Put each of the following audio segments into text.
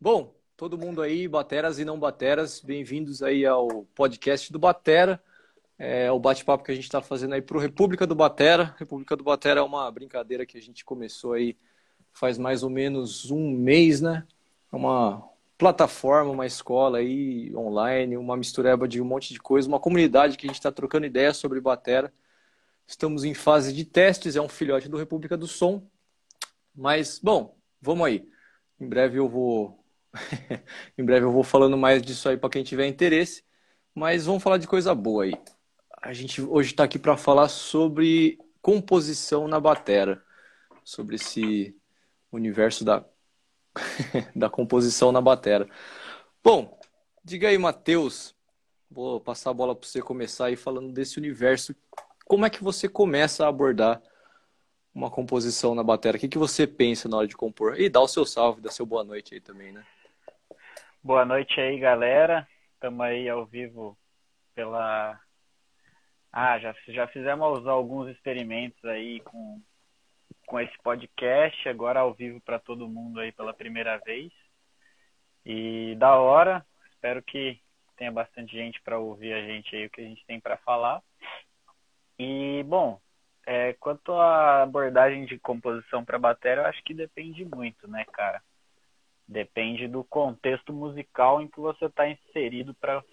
Bom, todo mundo aí, bateras e não bateras, bem-vindos aí ao podcast do Batera. É o bate-papo que a gente está fazendo aí para o República do Batera. República do Batera é uma brincadeira que a gente começou aí faz mais ou menos um mês, né? É uma plataforma, uma escola aí online, uma mistureba de um monte de coisa, uma comunidade que a gente está trocando ideias sobre batera. Estamos em fase de testes, é um filhote do República do Som. Mas, bom, vamos aí. Em breve eu vou em breve eu vou falando mais disso aí para quem tiver interesse. Mas vamos falar de coisa boa aí. A gente hoje está aqui para falar sobre composição na batera, sobre esse universo da, da composição na batera. Bom, diga aí, Matheus. Vou passar a bola para você começar aí falando desse universo. Como é que você começa a abordar uma composição na batera? O que, que você pensa na hora de compor? E dá o seu salve, dá seu boa noite aí também, né? Boa noite aí, galera. Estamos aí ao vivo pela. Ah, já, já fizemos alguns experimentos aí com, com esse podcast, agora ao vivo para todo mundo aí pela primeira vez. E da hora, espero que tenha bastante gente para ouvir a gente aí, o que a gente tem para falar. E, bom, é, quanto à abordagem de composição para bateria, eu acho que depende muito, né, cara? Depende do contexto musical em que você está inserido para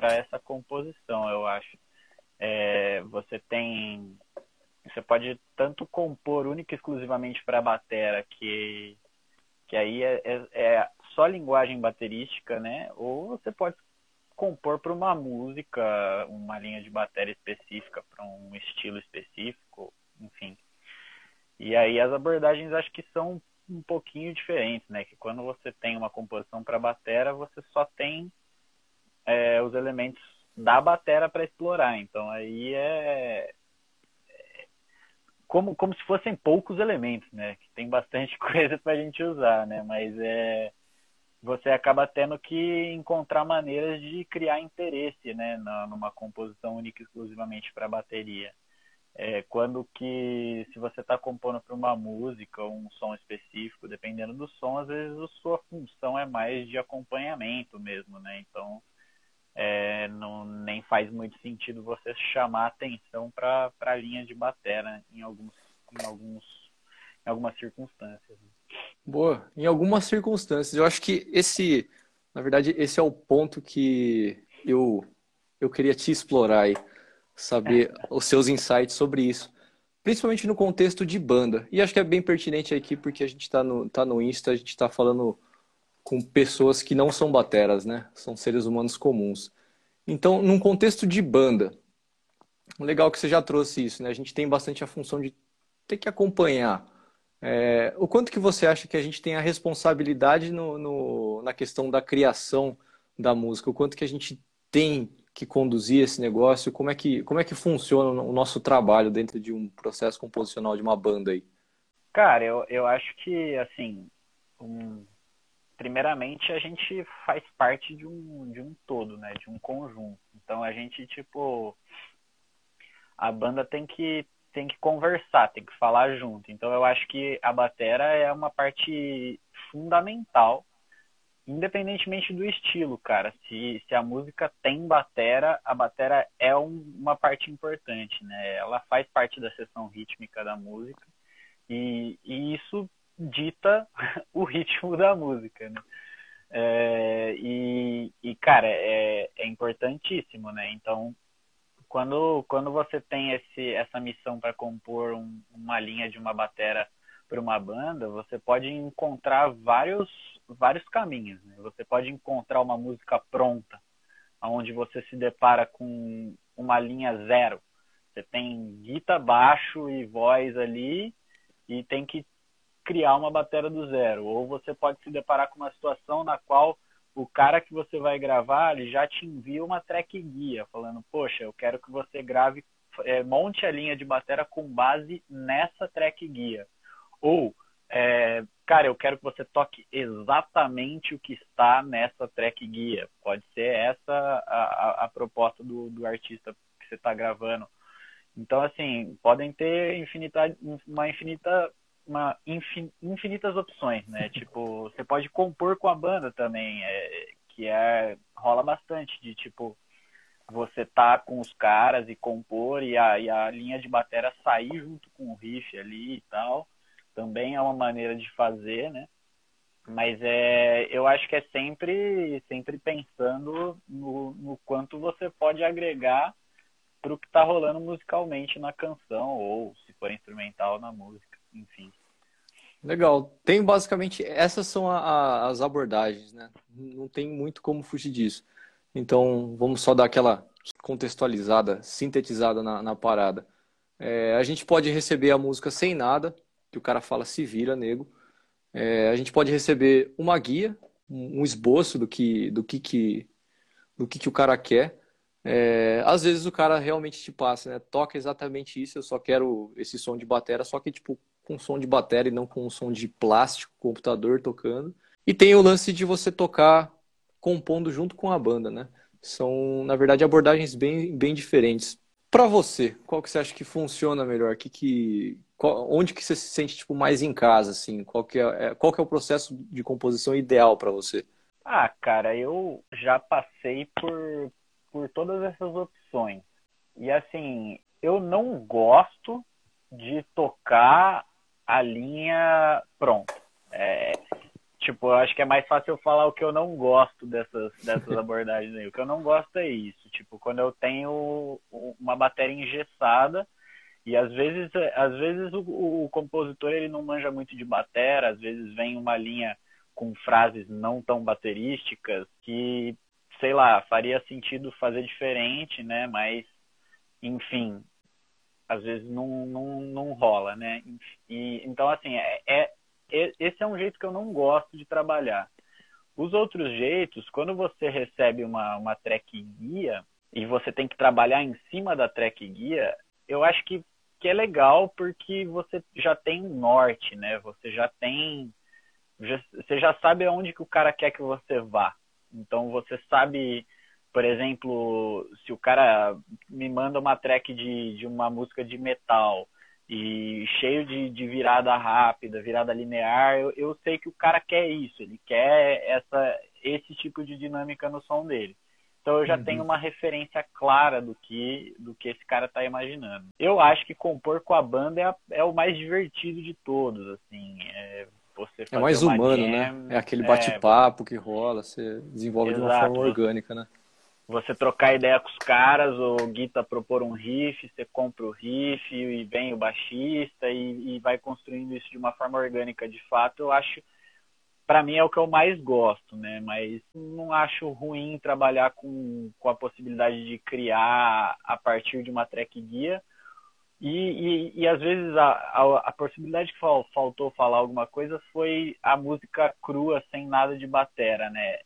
essa composição, eu acho. É, você tem. Você pode tanto compor única e exclusivamente para a batera, que, que aí é, é, é só linguagem baterística, né? Ou você pode compor para uma música, uma linha de bateria específica, para um estilo específico, enfim. E aí as abordagens acho que são um pouquinho diferentes, né? Que quando você tem uma composição para batera, você só tem é, os elementos da batera para explorar. Então aí é, é, como, como se fossem poucos elementos, né? Que tem bastante coisa para a gente usar, né? Mas é você acaba tendo que encontrar maneiras de criar interesse, né? Numa composição única exclusivamente para bateria é, quando que se você está compondo para uma música ou um som específico, dependendo do som, às vezes a sua função é mais de acompanhamento mesmo, né? Então é, não, nem faz muito sentido você chamar atenção para a linha de batera em alguns, em alguns em algumas circunstâncias. Né? Boa, em algumas circunstâncias. Eu acho que esse, na verdade, esse é o ponto que eu eu queria te explorar aí saber os seus insights sobre isso, principalmente no contexto de banda. E acho que é bem pertinente aqui porque a gente está no, tá no Insta, a gente está falando com pessoas que não são bateras, né? São seres humanos comuns. Então, num contexto de banda, legal que você já trouxe isso, né? A gente tem bastante a função de ter que acompanhar. É, o quanto que você acha que a gente tem a responsabilidade no, no, na questão da criação da música? O quanto que a gente tem que conduzir esse negócio? Como é que, como é que funciona o nosso trabalho dentro de um processo composicional de uma banda aí? Cara, eu, eu acho que, assim, um, primeiramente a gente faz parte de um, de um todo, né? De um conjunto. Então a gente, tipo, a banda tem que tem que conversar, tem que falar junto. Então eu acho que a batera é uma parte fundamental independentemente do estilo, cara. Se, se a música tem batera, a batera é um, uma parte importante, né? Ela faz parte da seção rítmica da música e, e isso dita o ritmo da música, né? É, e, e, cara, é, é importantíssimo, né? Então, quando, quando você tem esse, essa missão para compor um, uma linha de uma batera para uma banda, você pode encontrar vários vários caminhos. Né? Você pode encontrar uma música pronta, onde você se depara com uma linha zero. Você tem guitarra, baixo e voz ali e tem que criar uma bateria do zero. Ou você pode se deparar com uma situação na qual o cara que você vai gravar ele já te envia uma track guia falando, poxa, eu quero que você grave, é, monte a linha de bateria com base nessa track guia. Ou é, cara, eu quero que você toque exatamente o que está nessa track guia. Pode ser essa a, a, a proposta do, do artista que você está gravando. Então, assim, podem ter infinita, uma infinita uma infinitas opções, né? tipo, você pode compor com a banda também, é, que é rola bastante de tipo você tá com os caras e compor e a, e a linha de bateria sair junto com o riff ali e tal. Também é uma maneira de fazer, né? Mas é, eu acho que é sempre, sempre pensando no, no quanto você pode agregar para o que está rolando musicalmente na canção, ou se for instrumental na música, enfim. Legal. Tem basicamente, essas são a, a, as abordagens, né? Não tem muito como fugir disso. Então, vamos só dar aquela contextualizada, sintetizada na, na parada. É, a gente pode receber a música sem nada, que o cara fala se vira, nego. É, a gente pode receber uma guia, um esboço do que, do que, que, do que, que o cara quer. É, às vezes o cara realmente te passa, né? Toca exatamente isso, eu só quero esse som de bateria, só que tipo com som de bateria e não com som de plástico, computador tocando. E tem o lance de você tocar compondo junto com a banda, né? São, na verdade, abordagens bem, bem diferentes. Para você, qual que você acha que funciona melhor? Que, que, qual, onde que você se sente tipo, mais em casa? Assim? Qual, que é, é qual que é o processo de composição ideal para você? Ah, cara, eu já passei por, por todas essas opções. E assim, eu não gosto de tocar a linha pronta. É, tipo, eu acho que é mais fácil eu falar o que eu não gosto dessas, dessas abordagens aí. O que eu não gosto é isso. Tipo, quando eu tenho uma bateria engessada e às vezes, às vezes o, o compositor ele não manja muito de bateria, às vezes vem uma linha com frases não tão baterísticas que, sei lá, faria sentido fazer diferente, né? Mas, enfim, às vezes não, não, não rola, né? E, então, assim, é, é, esse é um jeito que eu não gosto de trabalhar. Os outros jeitos, quando você recebe uma, uma track guia e você tem que trabalhar em cima da track guia, eu acho que, que é legal porque você já tem um norte, né? Você já tem. Já, você já sabe aonde que o cara quer que você vá. Então você sabe, por exemplo, se o cara me manda uma track de, de uma música de metal e cheio de, de virada rápida, virada linear, eu, eu sei que o cara quer isso, ele quer essa, esse tipo de dinâmica no som dele. Então eu já uhum. tenho uma referência clara do que do que esse cara está imaginando. Eu acho que compor com a banda é, a, é o mais divertido de todos, assim. É, você é mais humano, né? jam, né? É aquele bate-papo é... que rola, você desenvolve Exato. de uma forma orgânica, né? Você trocar ideia com os caras, o Guita propor um riff, você compra o riff e vem o baixista e, e vai construindo isso de uma forma orgânica de fato, eu acho, para mim é o que eu mais gosto, né? Mas não acho ruim trabalhar com, com a possibilidade de criar a partir de uma track guia. E, e, e às vezes a, a, a possibilidade que faltou falar alguma coisa foi a música crua, sem nada de batera, né?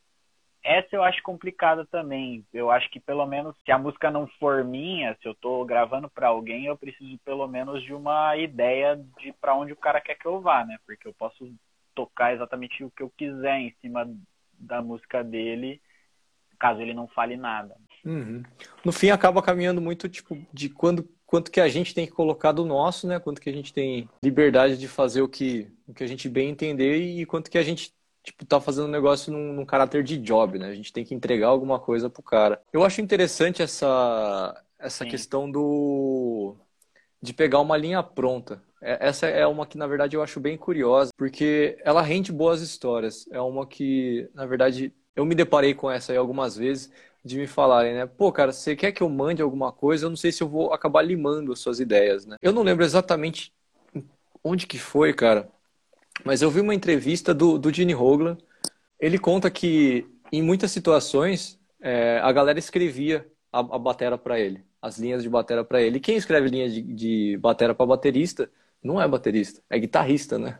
Essa eu acho complicada também. Eu acho que pelo menos se a música não for minha, se eu tô gravando para alguém, eu preciso pelo menos de uma ideia de para onde o cara quer que eu vá, né? Porque eu posso tocar exatamente o que eu quiser em cima da música dele, caso ele não fale nada. Uhum. No fim acaba caminhando muito tipo de quando quanto que a gente tem que colocar do nosso, né? Quanto que a gente tem liberdade de fazer o que o que a gente bem entender e quanto que a gente tipo, tá fazendo um negócio num, num, caráter de job, né? A gente tem que entregar alguma coisa pro cara. Eu acho interessante essa, essa Sim. questão do de pegar uma linha pronta. É, essa é uma que, na verdade, eu acho bem curiosa, porque ela rende boas histórias. É uma que, na verdade, eu me deparei com essa aí algumas vezes, de me falarem, né? Pô, cara, você quer que eu mande alguma coisa? Eu não sei se eu vou acabar limando as suas ideias, né? Eu não lembro exatamente onde que foi, cara. Mas eu vi uma entrevista do, do Gene Hoglan. Ele conta que em muitas situações é, a galera escrevia a, a batera para ele, as linhas de batera para ele. E quem escreve linha de, de batera para baterista não é baterista, é guitarrista, né?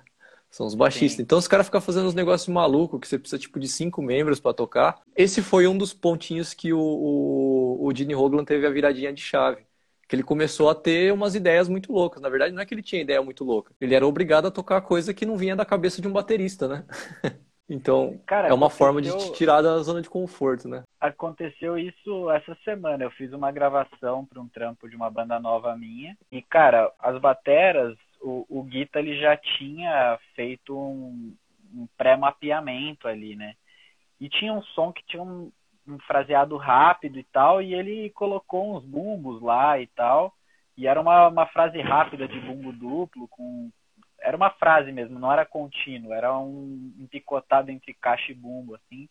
São os baixistas. Sim. Então os caras ficam fazendo uns negócios malucos que você precisa tipo de cinco membros para tocar. Esse foi um dos pontinhos que o, o, o Gene Hoglan teve a viradinha de chave que ele começou a ter umas ideias muito loucas. Na verdade, não é que ele tinha ideia muito louca. Ele era obrigado a tocar coisa que não vinha da cabeça de um baterista, né? então, Cara, é uma forma de te tirar da zona de conforto, né? Aconteceu isso essa semana. Eu fiz uma gravação para um trampo de uma banda nova minha. E, cara, as bateras o, o Guita ele já tinha feito um, um pré-mapeamento ali, né? E tinha um som que tinha um, um fraseado rápido e tal, e ele colocou uns bumbos lá e tal. E era uma, uma frase rápida de bumbo duplo, com. Era uma frase mesmo, não era contínuo, era um, picotado entre caixa e bumbo, assim.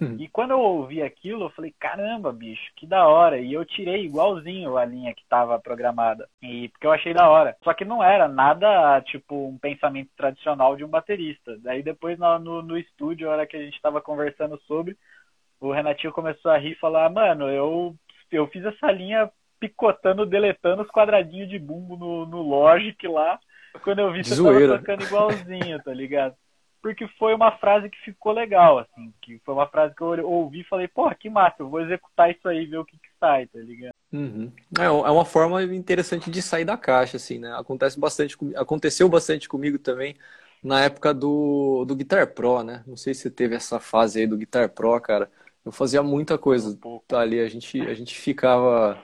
Hum. E quando eu ouvi aquilo, eu falei, caramba, bicho, que da hora. E eu tirei igualzinho a linha que estava programada. E porque eu achei da hora. Só que não era nada, tipo, um pensamento tradicional de um baterista. Daí depois no, no, no estúdio, a hora que a gente estava conversando sobre, o Renatinho começou a rir e falar, mano, eu, eu fiz essa linha picotando, deletando os quadradinhos de bumbo no, no Logic lá. Quando eu vi, você Zoeira. tava tocando igualzinho, tá ligado? porque foi uma frase que ficou legal, assim, que foi uma frase que eu ouvi e falei, porra, que massa, eu vou executar isso aí, ver o que que sai, tá ligado? Uhum. É, é uma forma interessante de sair da caixa, assim, né? Acontece bastante, aconteceu bastante comigo também na época do, do Guitar Pro, né? Não sei se você teve essa fase aí do Guitar Pro, cara. Eu fazia muita coisa um ali, a gente, a gente ficava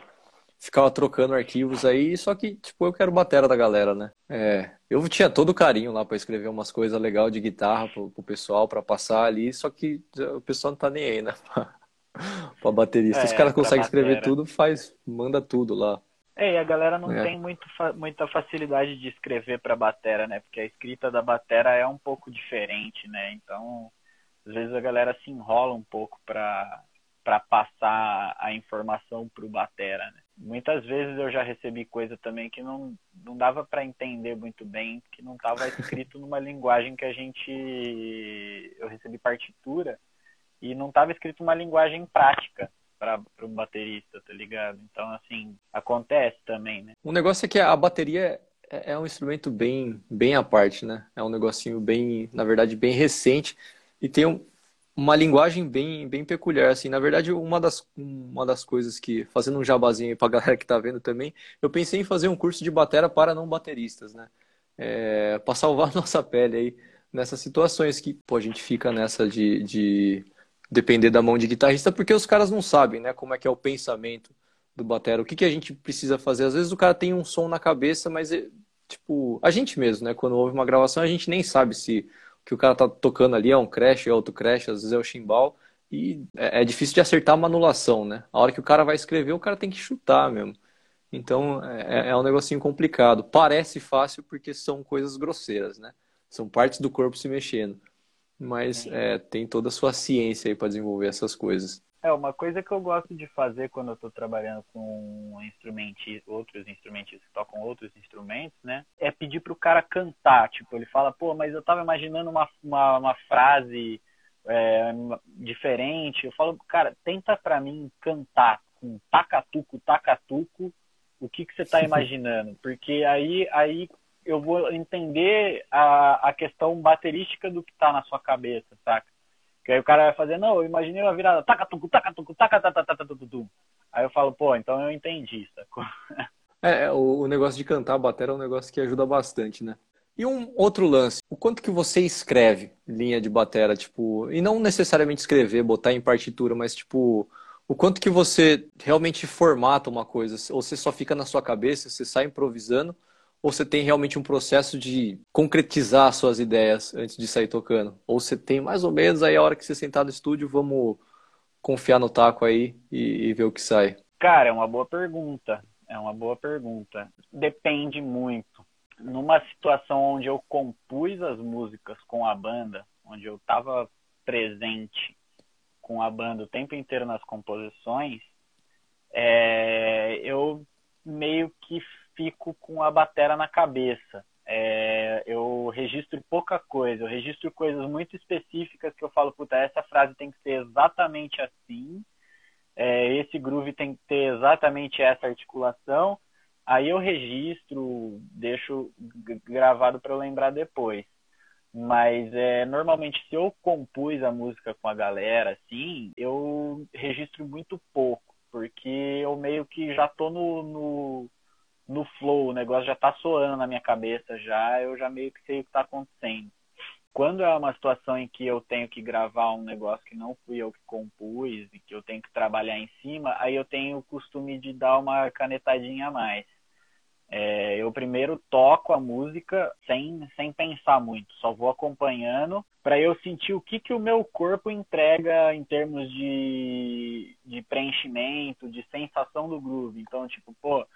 ficava trocando arquivos aí, só que, tipo, eu quero batera da galera, né? É, eu tinha todo o carinho lá para escrever umas coisas legais de guitarra pro, pro pessoal, para passar ali, só que o pessoal não tá nem aí, né? pra baterista. É, Os caras conseguem escrever tudo, faz, manda tudo lá. É, e a galera não é. tem muito, muita facilidade de escrever para batera, né? Porque a escrita da batera é um pouco diferente, né? Então, às vezes a galera se enrola um pouco para para passar a informação pro batera, né? muitas vezes eu já recebi coisa também que não, não dava para entender muito bem, que não estava escrito numa linguagem que a gente. Eu recebi partitura e não estava escrito uma linguagem prática para um baterista, tá ligado? Então, assim, acontece também, né? O negócio é que a bateria é, é um instrumento bem, bem à parte, né? É um negocinho bem, na verdade, bem recente e tem um, uma linguagem bem, bem peculiar, assim. Na verdade, uma das, uma das coisas que, fazendo um jabazinho aí pra galera que tá vendo também, eu pensei em fazer um curso de batera para não bateristas, né? É, para salvar nossa pele aí nessas situações que, pô, a gente fica nessa de, de depender da mão de guitarrista, porque os caras não sabem, né, como é que é o pensamento do batera, o que, que a gente precisa fazer. Às vezes o cara tem um som na cabeça, mas, é, tipo, a gente mesmo, né, quando ouve uma gravação, a gente nem sabe se que o cara tá tocando ali é um crash, é outro crash, às vezes é o chimbal, e é, é, difícil de acertar uma anulação, né? A hora que o cara vai escrever, o cara tem que chutar mesmo. Então é, é um negocinho complicado. Parece fácil porque são coisas grosseiras, né? São partes do corpo se mexendo. Mas é, tem toda a sua ciência aí para desenvolver essas coisas. É, uma coisa que eu gosto de fazer quando eu estou trabalhando com instrumentos, outros instrumentos que tocam outros instrumentos, né? É pedir pro cara cantar. Tipo, ele fala, pô, mas eu tava imaginando uma, uma, uma frase é, diferente. Eu falo, cara, tenta para mim cantar com tacatuco, tacatuco, o que, que você tá imaginando? Porque aí, aí eu vou entender a, a questão baterística do que tá na sua cabeça, saca? Que aí o cara vai fazer, não, eu imaginei uma virada, taca tucu, taca tucu, taca taca. Aí eu falo, pô, então eu entendi, sacou? É, o, o negócio de cantar bateria é um negócio que ajuda bastante, né? E um outro lance, o quanto que você escreve linha de bateria, tipo, e não necessariamente escrever, botar em partitura, mas tipo, o quanto que você realmente formata uma coisa, ou você só fica na sua cabeça, você sai improvisando, ou você tem realmente um processo de concretizar suas ideias antes de sair tocando? Ou você tem mais ou menos aí a hora que você sentar no estúdio, vamos confiar no taco aí e, e ver o que sai? Cara, é uma boa pergunta. É uma boa pergunta. Depende muito. Numa situação onde eu compus as músicas com a banda, onde eu estava presente com a banda o tempo inteiro nas composições, é, eu meio que fico com a batera na cabeça. É, eu registro pouca coisa, eu registro coisas muito específicas que eu falo, puta, essa frase tem que ser exatamente assim, é, esse groove tem que ter exatamente essa articulação. Aí eu registro, deixo gravado para eu lembrar depois. Mas é, normalmente se eu compus a música com a galera, assim, eu registro muito pouco, porque eu meio que já tô no, no no flow, o negócio já tá soando na minha cabeça já, eu já meio que sei o que tá acontecendo. Quando é uma situação em que eu tenho que gravar um negócio que não fui eu que compus e que eu tenho que trabalhar em cima, aí eu tenho o costume de dar uma canetadinha a mais. É, eu primeiro toco a música sem, sem pensar muito, só vou acompanhando para eu sentir o que, que o meu corpo entrega em termos de, de preenchimento, de sensação do groove. Então, tipo, pô,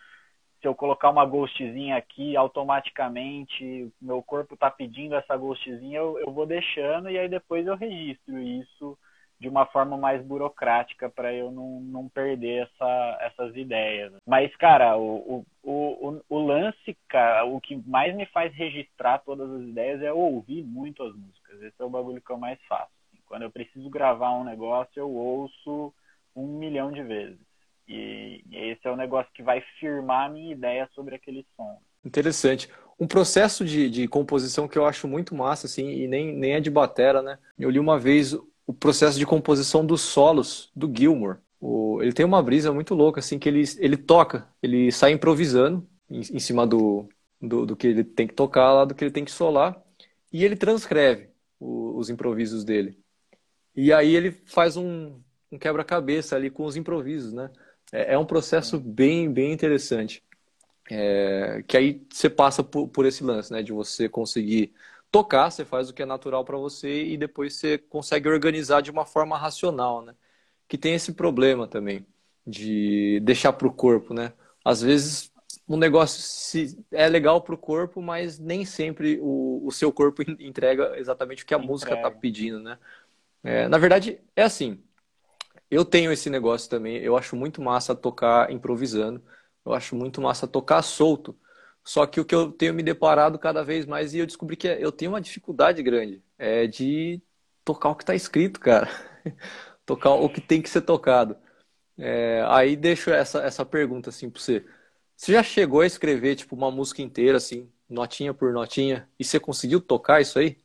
se eu colocar uma ghostzinha aqui, automaticamente meu corpo está pedindo essa ghostzinha, eu, eu vou deixando e aí depois eu registro isso de uma forma mais burocrática para eu não, não perder essa, essas ideias. Mas, cara, o, o, o, o lance, cara, o que mais me faz registrar todas as ideias é ouvir muito as músicas. Esse é o bagulho que eu mais faço. Quando eu preciso gravar um negócio, eu ouço um milhão de vezes. E esse é o negócio que vai firmar a minha ideia sobre aquele som. Interessante. Um processo de, de composição que eu acho muito massa, assim, e nem, nem é de batera, né? Eu li uma vez o processo de composição dos solos do Gilmour. O, ele tem uma brisa muito louca, assim, que ele, ele toca, ele sai improvisando em, em cima do, do, do, que ele tem que tocar, lá do que ele tem que solar, e ele transcreve o, os improvisos dele. E aí ele faz um, um quebra-cabeça ali com os improvisos, né? É, é um processo bem, bem interessante. É, que aí você passa por, por esse lance, né? De você conseguir tocar, você faz o que é natural para você e depois você consegue organizar de uma forma racional, né? Que tem esse problema também de deixar para o corpo, né? Às vezes um negócio se é legal para o corpo, mas nem sempre o, o seu corpo entrega exatamente o que a entrega. música está pedindo, né? É, na verdade, é assim. Eu tenho esse negócio também. Eu acho muito massa tocar improvisando. Eu acho muito massa tocar solto. Só que o que eu tenho me deparado cada vez mais e eu descobri que eu tenho uma dificuldade grande é de tocar o que está escrito, cara. tocar o que tem que ser tocado. É, aí deixo essa, essa pergunta assim para você. Você já chegou a escrever tipo uma música inteira assim, notinha por notinha, e você conseguiu tocar isso aí?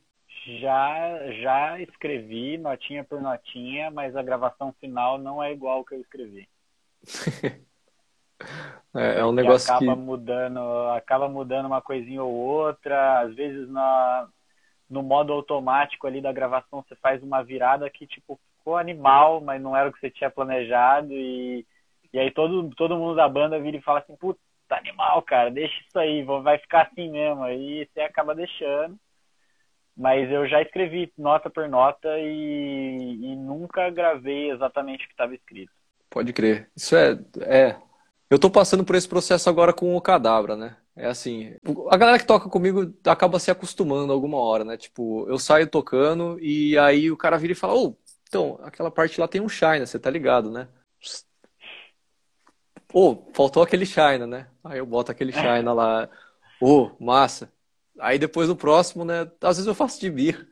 Já já escrevi notinha por notinha, mas a gravação final não é igual ao que eu escrevi. É, é um negócio acaba que... mudando, acaba mudando uma coisinha ou outra, às vezes na, no modo automático ali da gravação você faz uma virada que tipo ficou animal, mas não era o que você tinha planejado e, e aí todo, todo mundo da banda vira e fala assim, puta, animal, cara, deixa isso aí, vai ficar assim mesmo, aí você acaba deixando. Mas eu já escrevi nota por nota e, e nunca gravei exatamente o que estava escrito. Pode crer. Isso é, é eu tô passando por esse processo agora com o Cadabra, né? É assim, a galera que toca comigo acaba se acostumando alguma hora, né? Tipo, eu saio tocando e aí o cara vira e fala, ô, oh, então, aquela parte lá tem um China, você tá ligado, né? Ô, oh, faltou aquele China, né? Aí eu boto aquele China lá, ô, oh, massa. Aí depois no próximo, né? Às vezes eu faço de birra.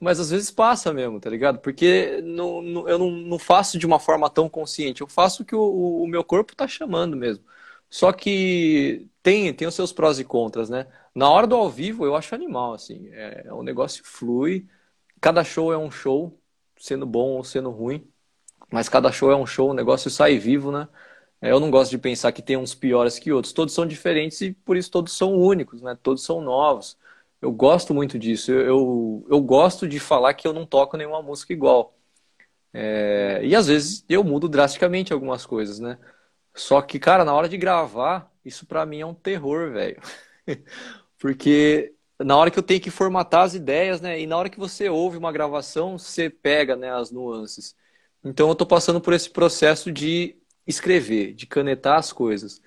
Mas às vezes passa mesmo, tá ligado? Porque não, não, eu não, não, faço de uma forma tão consciente. Eu faço o que o, o, meu corpo tá chamando mesmo. Só que tem, tem os seus prós e contras, né? Na hora do ao vivo, eu acho animal, assim. É, é um negócio flui. Cada show é um show, sendo bom ou sendo ruim. Mas cada show é um show, o negócio sai vivo, né? É, eu não gosto de pensar que tem uns piores que outros. Todos são diferentes e por isso todos são únicos, né? Todos são novos. Eu gosto muito disso. Eu, eu, eu, gosto de falar que eu não toco nenhuma música igual. É, e às vezes eu mudo drasticamente algumas coisas, né? Só que, cara, na hora de gravar, isso pra mim é um terror, velho. Porque na hora que eu tenho que formatar as ideias, né? E na hora que você ouve uma gravação, você pega né, as nuances. Então eu tô passando por esse processo de escrever, de canetar as coisas.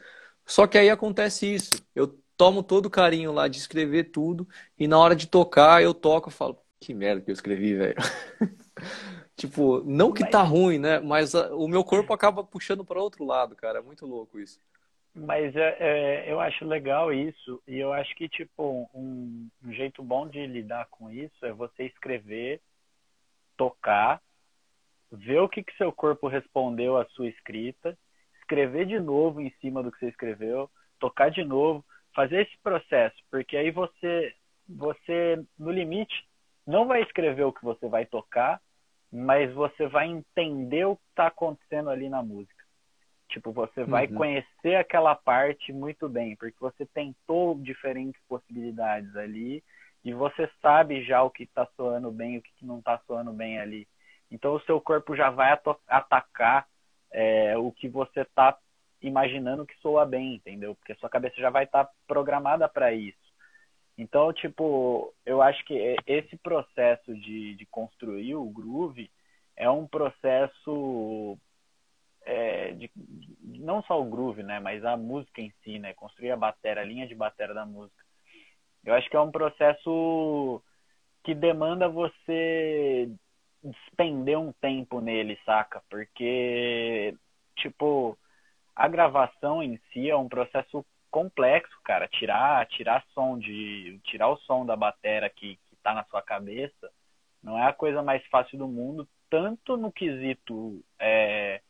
Só que aí acontece isso. Eu tomo todo o carinho lá de escrever tudo e na hora de tocar eu toco e falo, que merda que eu escrevi, velho. tipo, não que tá ruim, né? Mas a, o meu corpo acaba puxando para outro lado, cara. É muito louco isso. Mas é, é, eu acho legal isso e eu acho que tipo um, um jeito bom de lidar com isso é você escrever, tocar, ver o que que seu corpo respondeu à sua escrita, escrever de novo em cima do que você escreveu, tocar de novo, fazer esse processo, porque aí você, você no limite, não vai escrever o que você vai tocar, mas você vai entender o que está acontecendo ali na música. Tipo, você vai uhum. conhecer aquela parte muito bem, porque você tentou diferentes possibilidades ali e você sabe já o que está soando bem e o que não está soando bem ali. Então, o seu corpo já vai atacar é, o que você está imaginando que soa bem, entendeu? Porque sua cabeça já vai estar tá programada para isso. Então, tipo, eu acho que esse processo de, de construir o groove é um processo é, de, não só o groove, né, mas a música em si, né, construir a bateria, a linha de bateria da música. Eu acho que é um processo que demanda você despender um tempo nele, saca? Porque, tipo, a gravação em si é um processo complexo, cara. Tirar, tirar som de, tirar o som da bateria que, que tá na sua cabeça não é a coisa mais fácil do mundo, tanto no quesito é,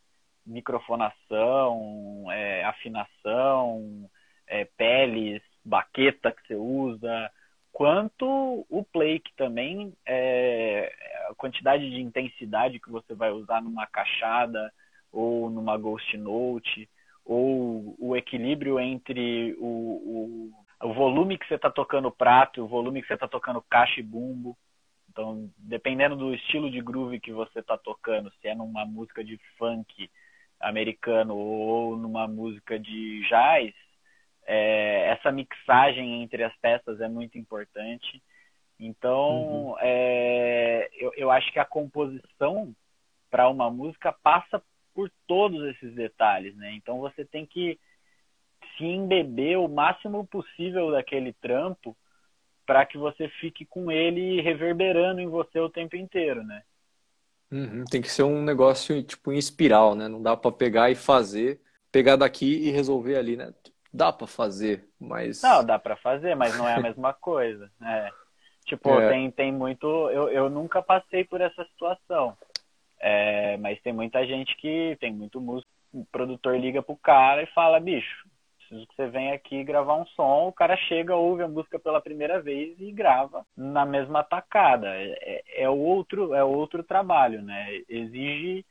microfonação, é, afinação, é, peles, baqueta que você usa, quanto o play, que também é a quantidade de intensidade que você vai usar numa cachada ou numa ghost note ou o equilíbrio entre o, o, o volume que você está tocando prato o volume que você está tocando caixa e bumbo. Então, dependendo do estilo de groove que você está tocando, se é numa música de funk americano ou numa música de jazz, é, essa mixagem entre as peças é muito importante. Então, uhum. é, eu, eu acho que a composição para uma música passa por todos esses detalhes, né? Então você tem que se embeber o máximo possível daquele trampo para que você fique com ele reverberando em você o tempo inteiro, né? Uhum, tem que ser um negócio tipo em espiral, né? Não dá para pegar e fazer, pegar daqui e resolver ali, né? Dá para fazer, mas não dá para fazer, mas não é a mesma coisa, né? Tipo, é. tem tem muito, eu, eu nunca passei por essa situação. É, mas tem muita gente que tem muito músico, o produtor liga pro cara e fala, bicho, preciso que você venha aqui gravar um som, o cara chega, ouve a música pela primeira vez e grava na mesma tacada. É, é, é outro, é outro trabalho, né? Exige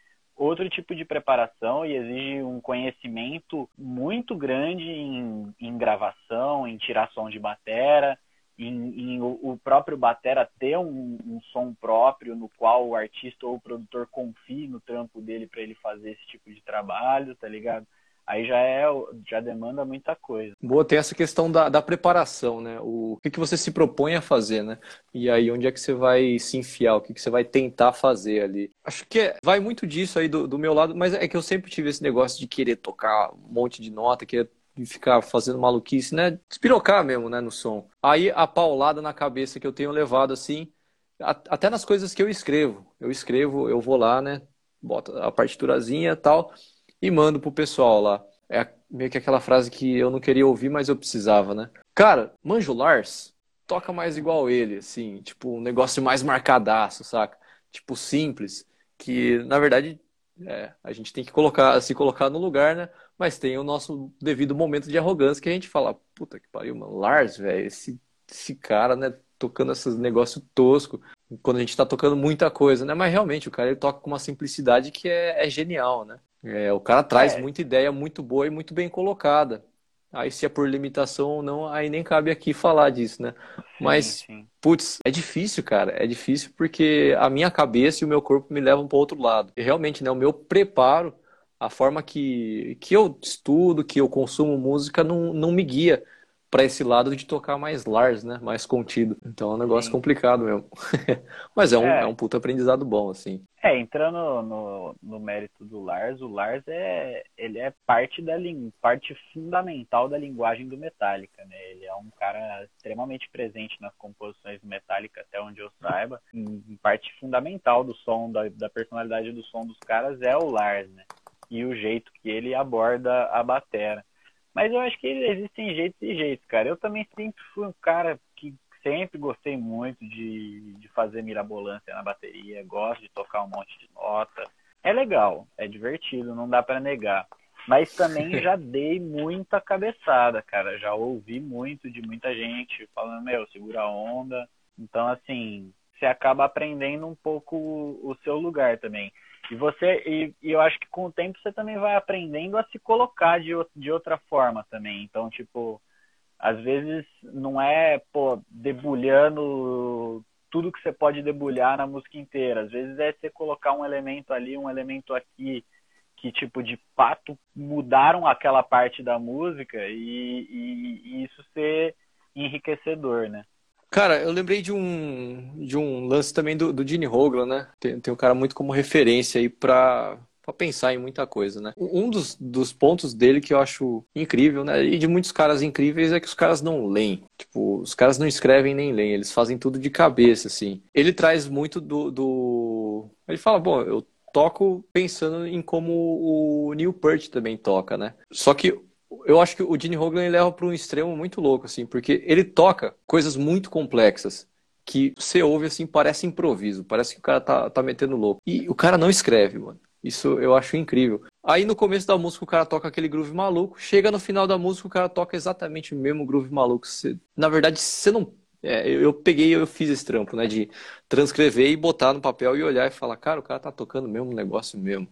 outro tipo de preparação e exige um conhecimento muito grande em, em gravação, em tirar som de batera, em, em o, o, próprio batera ter um, um, som próprio no qual o artista ou o produtor confie no trampo dele para ele fazer esse tipo de trabalho, tá ligado? Aí já é já demanda muita coisa. Boa, tem essa questão da, da preparação, né? O, o que, que você se propõe a fazer, né? E aí onde é que você vai se enfiar, o que, que você vai tentar fazer ali. Acho que é, vai muito disso aí do, do meu lado, mas é que eu sempre tive esse negócio de querer tocar um monte de nota, querer de ficar fazendo maluquice, né? Despirocar mesmo, né, no som. Aí a paulada na cabeça que eu tenho levado assim, até nas coisas que eu escrevo. Eu escrevo, eu vou lá, né? Boto a partiturazinha e tal e mando pro pessoal lá. É meio que aquela frase que eu não queria ouvir, mas eu precisava, né? Cara, Manjo Lars toca mais igual ele, assim, tipo, um negócio mais marcadaço, saca? Tipo, simples, que na verdade é, a gente tem que colocar, se colocar no lugar, né? Mas tem o nosso devido momento de arrogância que a gente fala, puta que pariu, mano, Lars, velho, esse, esse cara, né, tocando esses negócios tosco, quando a gente tá tocando muita coisa, né? Mas realmente o cara ele toca com uma simplicidade que é, é genial, né? É, o cara traz é. muita ideia muito boa e muito bem colocada. Aí se é por limitação ou não, aí nem cabe aqui falar disso, né? Sim, Mas, sim. putz, é difícil, cara. É difícil porque a minha cabeça e o meu corpo me levam para outro lado. E realmente, né, o meu preparo, a forma que, que eu estudo, que eu consumo música, não, não me guia para esse lado de tocar mais Lars, né? Mais contido. Então é um negócio Sim. complicado mesmo. Mas é um, é. é. um puta aprendizado bom, assim. É, entrando no, no mérito do Lars, o Lars é, ele é parte da parte fundamental da linguagem do Metallica, né? Ele é um cara extremamente presente nas composições do Metallica, até onde eu saiba. Em, parte fundamental do som, da, da personalidade do som dos caras é o Lars, né? E o jeito que ele aborda a batera. Mas eu acho que existem jeitos e jeitos, cara. Eu também sempre fui um cara sempre gostei muito de, de fazer mirabolância na bateria, gosto de tocar um monte de nota. É legal, é divertido, não dá para negar. Mas também já dei muita cabeçada, cara. Já ouvi muito de muita gente falando, meu, segura a onda. Então, assim, você acaba aprendendo um pouco o seu lugar também. E você e, e, eu acho que com o tempo você também vai aprendendo a se colocar de, de outra forma também. Então, tipo, às vezes não é, pô, debulhando tudo que você pode debulhar na música inteira. Às vezes é você colocar um elemento ali, um elemento aqui que tipo de fato mudaram aquela parte da música e, e, e isso ser enriquecedor, né? Cara, eu lembrei de um, de um lance também do, do Gene Hoglan, né? Tem, tem um cara muito como referência aí pra, pra pensar em muita coisa, né? Um dos, dos pontos dele que eu acho incrível, né? E de muitos caras incríveis é que os caras não leem. Tipo, os caras não escrevem nem leem, eles fazem tudo de cabeça, assim. Ele traz muito do. do... Ele fala, bom, eu toco pensando em como o Neil Peart também toca, né? Só que eu acho que o Gene Hoglan leva para um extremo muito louco, assim, porque ele toca coisas muito complexas que você ouve assim, parece improviso, parece que o cara tá, tá metendo louco. E o cara não escreve, mano. Isso eu acho incrível. Aí no começo da música o cara toca aquele groove maluco, chega no final da música o cara toca exatamente o mesmo groove maluco. Na verdade, você não. É, eu, eu peguei, eu fiz esse trampo, né? De transcrever e botar no papel e olhar e falar, cara, o cara tá tocando o mesmo negócio mesmo.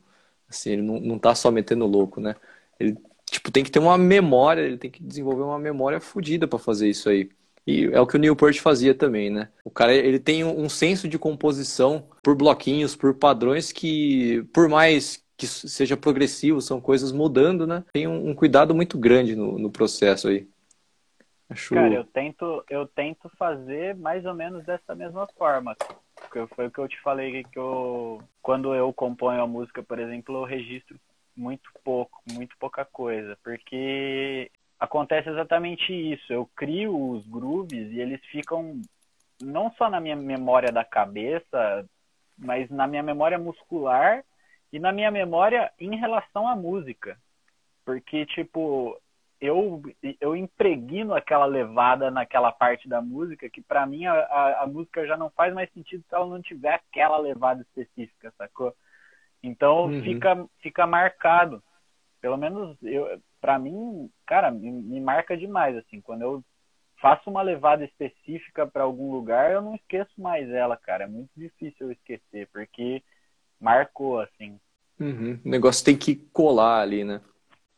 Assim, ele não, não tá só metendo louco, né? Ele tipo, tem que ter uma memória, ele tem que desenvolver uma memória fodida para fazer isso aí. E é o que o Newport fazia também, né? O cara, ele tem um senso de composição por bloquinhos, por padrões que, por mais que seja progressivo, são coisas mudando, né? Tem um, um cuidado muito grande no, no processo aí. Acho... Cara, eu tento, eu tento fazer mais ou menos dessa mesma forma. Foi o que eu te falei que eu, quando eu componho a música, por exemplo, eu registro muito pouco, muito pouca coisa, porque acontece exatamente isso. Eu crio os grooves e eles ficam não só na minha memória da cabeça, mas na minha memória muscular e na minha memória em relação à música. Porque, tipo, eu, eu impregno aquela levada naquela parte da música que para mim a, a, a, música já não faz mais sentido se ela não tiver aquela levada específica, sacou? Então uhum. fica, fica marcado. Pelo menos eu, para mim, cara, me, me, marca demais assim. Quando eu faço uma levada específica para algum lugar, eu não esqueço mais ela, cara. É muito difícil eu esquecer porque marcou assim. Uhum. O negócio tem que colar ali, né?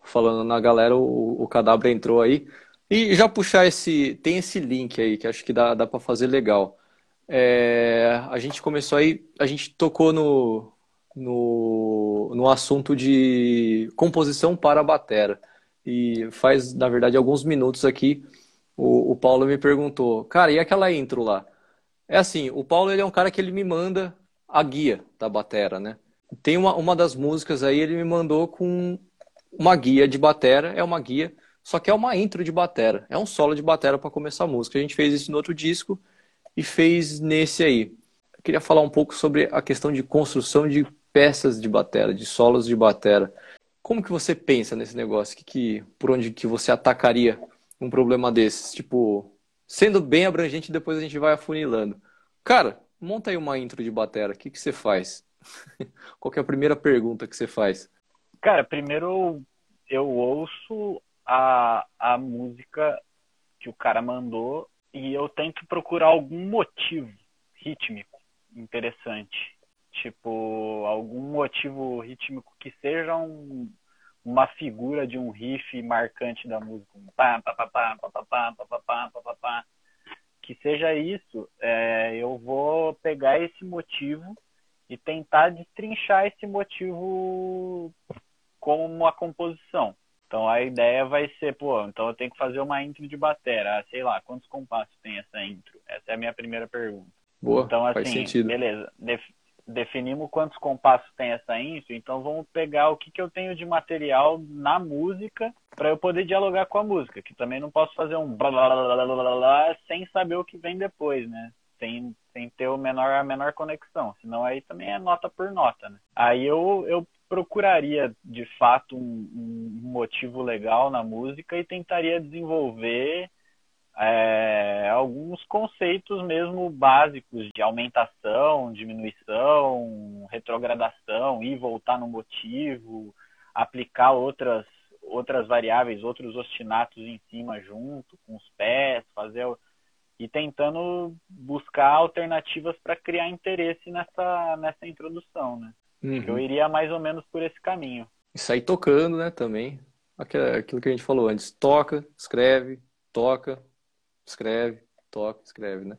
Falando na galera, o, o Cadabra entrou aí. E já puxar esse. Tem esse link aí que acho que dá, dá para fazer legal. É, a gente começou aí, a gente tocou no, no, no assunto de composição para a batera. E faz, na verdade, alguns minutos aqui, o, o Paulo me perguntou, cara, e aquela intro lá? É assim, o Paulo ele é um cara que ele me manda a guia da batera, né? Tem uma, uma das músicas aí, ele me mandou com uma guia de batera, é uma guia, só que é uma intro de batera, é um solo de batera para começar a música. A gente fez isso no outro disco e fez nesse aí. Eu queria falar um pouco sobre a questão de construção de peças de batera, de solos de batera. Como que você pensa nesse negócio? Que, que, por onde que você atacaria um problema desses? Tipo, sendo bem abrangente, depois a gente vai afunilando. Cara, monta aí uma intro de batera. O que, que você faz? Qual é a primeira pergunta que você faz? Cara, primeiro eu ouço a, a música que o cara mandou e eu tento procurar algum motivo rítmico interessante tipo algum motivo rítmico que seja um, uma figura de um riff marcante da música, um pá, pá, pá, pá, pá, pá, pá, pá, pá, pá, pá, pá, que seja isso, é, eu vou pegar esse motivo e tentar destrinchar esse motivo como uma composição. Então a ideia vai ser, pô, então eu tenho que fazer uma intro de batera, ah, sei lá, quantos compassos tem essa intro? Essa é a minha primeira pergunta. Boa, então assim, faz sentido. beleza, definimos quantos compassos tem essa intro, então vamos pegar o que, que eu tenho de material na música para eu poder dialogar com a música, que também não posso fazer um blá, blá, blá, blá, blá, blá sem saber o que vem depois, né? Sem, sem ter o menor, a menor conexão, senão aí também é nota por nota, né? Aí eu, eu procuraria, de fato, um, um motivo legal na música e tentaria desenvolver é, alguns conceitos mesmo básicos de aumentação, diminuição, retrogradação, ir voltar no motivo, aplicar outras outras variáveis, outros ostinatos em cima junto com os pés, fazer e tentando buscar alternativas para criar interesse nessa nessa introdução, né? Uhum. Eu iria mais ou menos por esse caminho. E sair tocando, né, também. Aquilo que a gente falou antes, toca, escreve, toca, escreve, toca, escreve, né?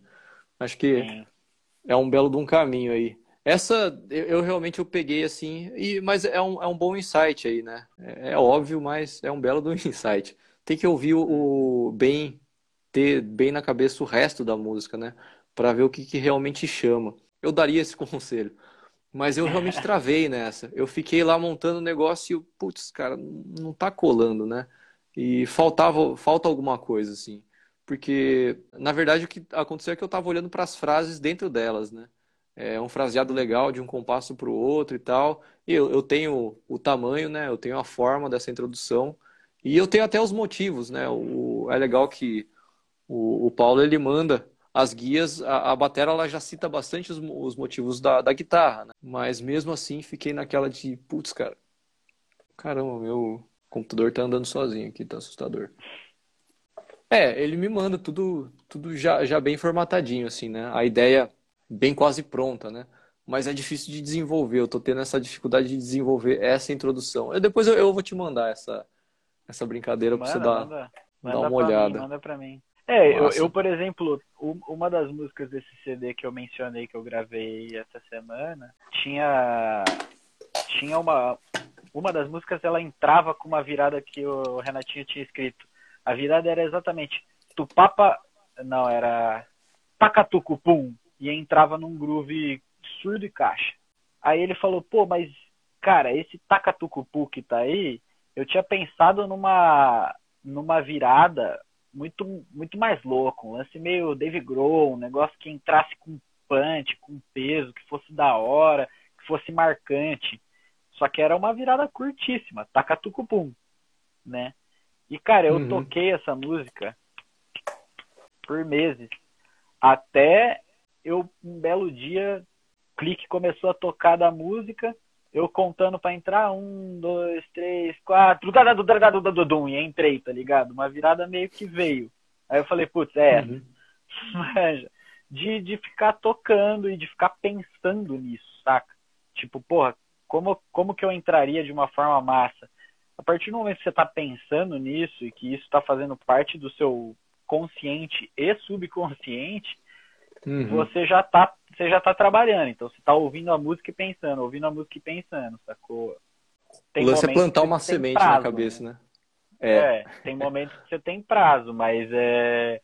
Acho que Sim. é um belo de um caminho aí. Essa eu, eu, realmente eu peguei assim, e, mas é um, é um bom insight aí, né? É, é óbvio, mas é um belo do insight. Tem que ouvir o, o, bem, ter bem na cabeça o resto da música, né? Para ver o que, que realmente chama. Eu daria esse conselho. Mas eu realmente travei nessa. Eu fiquei lá montando o negócio e, putz, cara, não tá colando, né? E faltava, falta alguma coisa, assim. Porque, na verdade, o que aconteceu é que eu tava olhando para as frases dentro delas, né? é um fraseado legal de um compasso para o outro e tal. E eu, eu tenho o tamanho, né? Eu tenho a forma dessa introdução e eu tenho até os motivos, né? O, é legal que o, o Paulo ele manda as guias, a, a batera ela já cita bastante os, os motivos da, da guitarra, né? Mas mesmo assim fiquei naquela de, putz, cara, caramba, meu computador tá andando sozinho aqui, tá assustador. É, ele me manda tudo, tudo já, já bem formatadinho, assim, né? A ideia bem quase pronta, né? Mas é difícil de desenvolver. Eu tô tendo essa dificuldade de desenvolver essa introdução. Eu, depois eu, eu vou te mandar essa, essa brincadeira para você dar, manda, manda dar uma olhada. Mim, manda para mim. É, eu, eu, por exemplo, uma das músicas desse CD que eu mencionei que eu gravei essa semana tinha tinha uma uma das músicas ela entrava com uma virada que o Renatinho tinha escrito. A virada era exatamente Tupapa, não, era Pacatucupum, e entrava num groove surdo e caixa. Aí ele falou, pô, mas, cara, esse Takatukupu que tá aí, eu tinha pensado numa, numa virada muito, muito mais louco, um lance meio Dave Grohl, um negócio que entrasse com punch, com peso, que fosse da hora, que fosse marcante. Só que era uma virada curtíssima, Takatucupum, né? E, cara, eu uhum. toquei essa música por meses. Até eu um belo dia, clique começou a tocar da música, eu contando para entrar, um, dois, três, quatro, e entrei, tá ligado? Uma virada meio que veio. Aí eu falei, putz, é essa. Uhum. de, de ficar tocando e de ficar pensando nisso, saca? Tipo, porra, como, como que eu entraria de uma forma massa? A partir do momento que você está pensando nisso e que isso está fazendo parte do seu consciente e subconsciente, uhum. você já tá você já tá trabalhando. Então você tá ouvindo a música e pensando, ouvindo a música e pensando, sacou? Tem o lance é plantar uma semente prazo, na cabeça, né? É. é. tem momentos que você tem prazo, mas é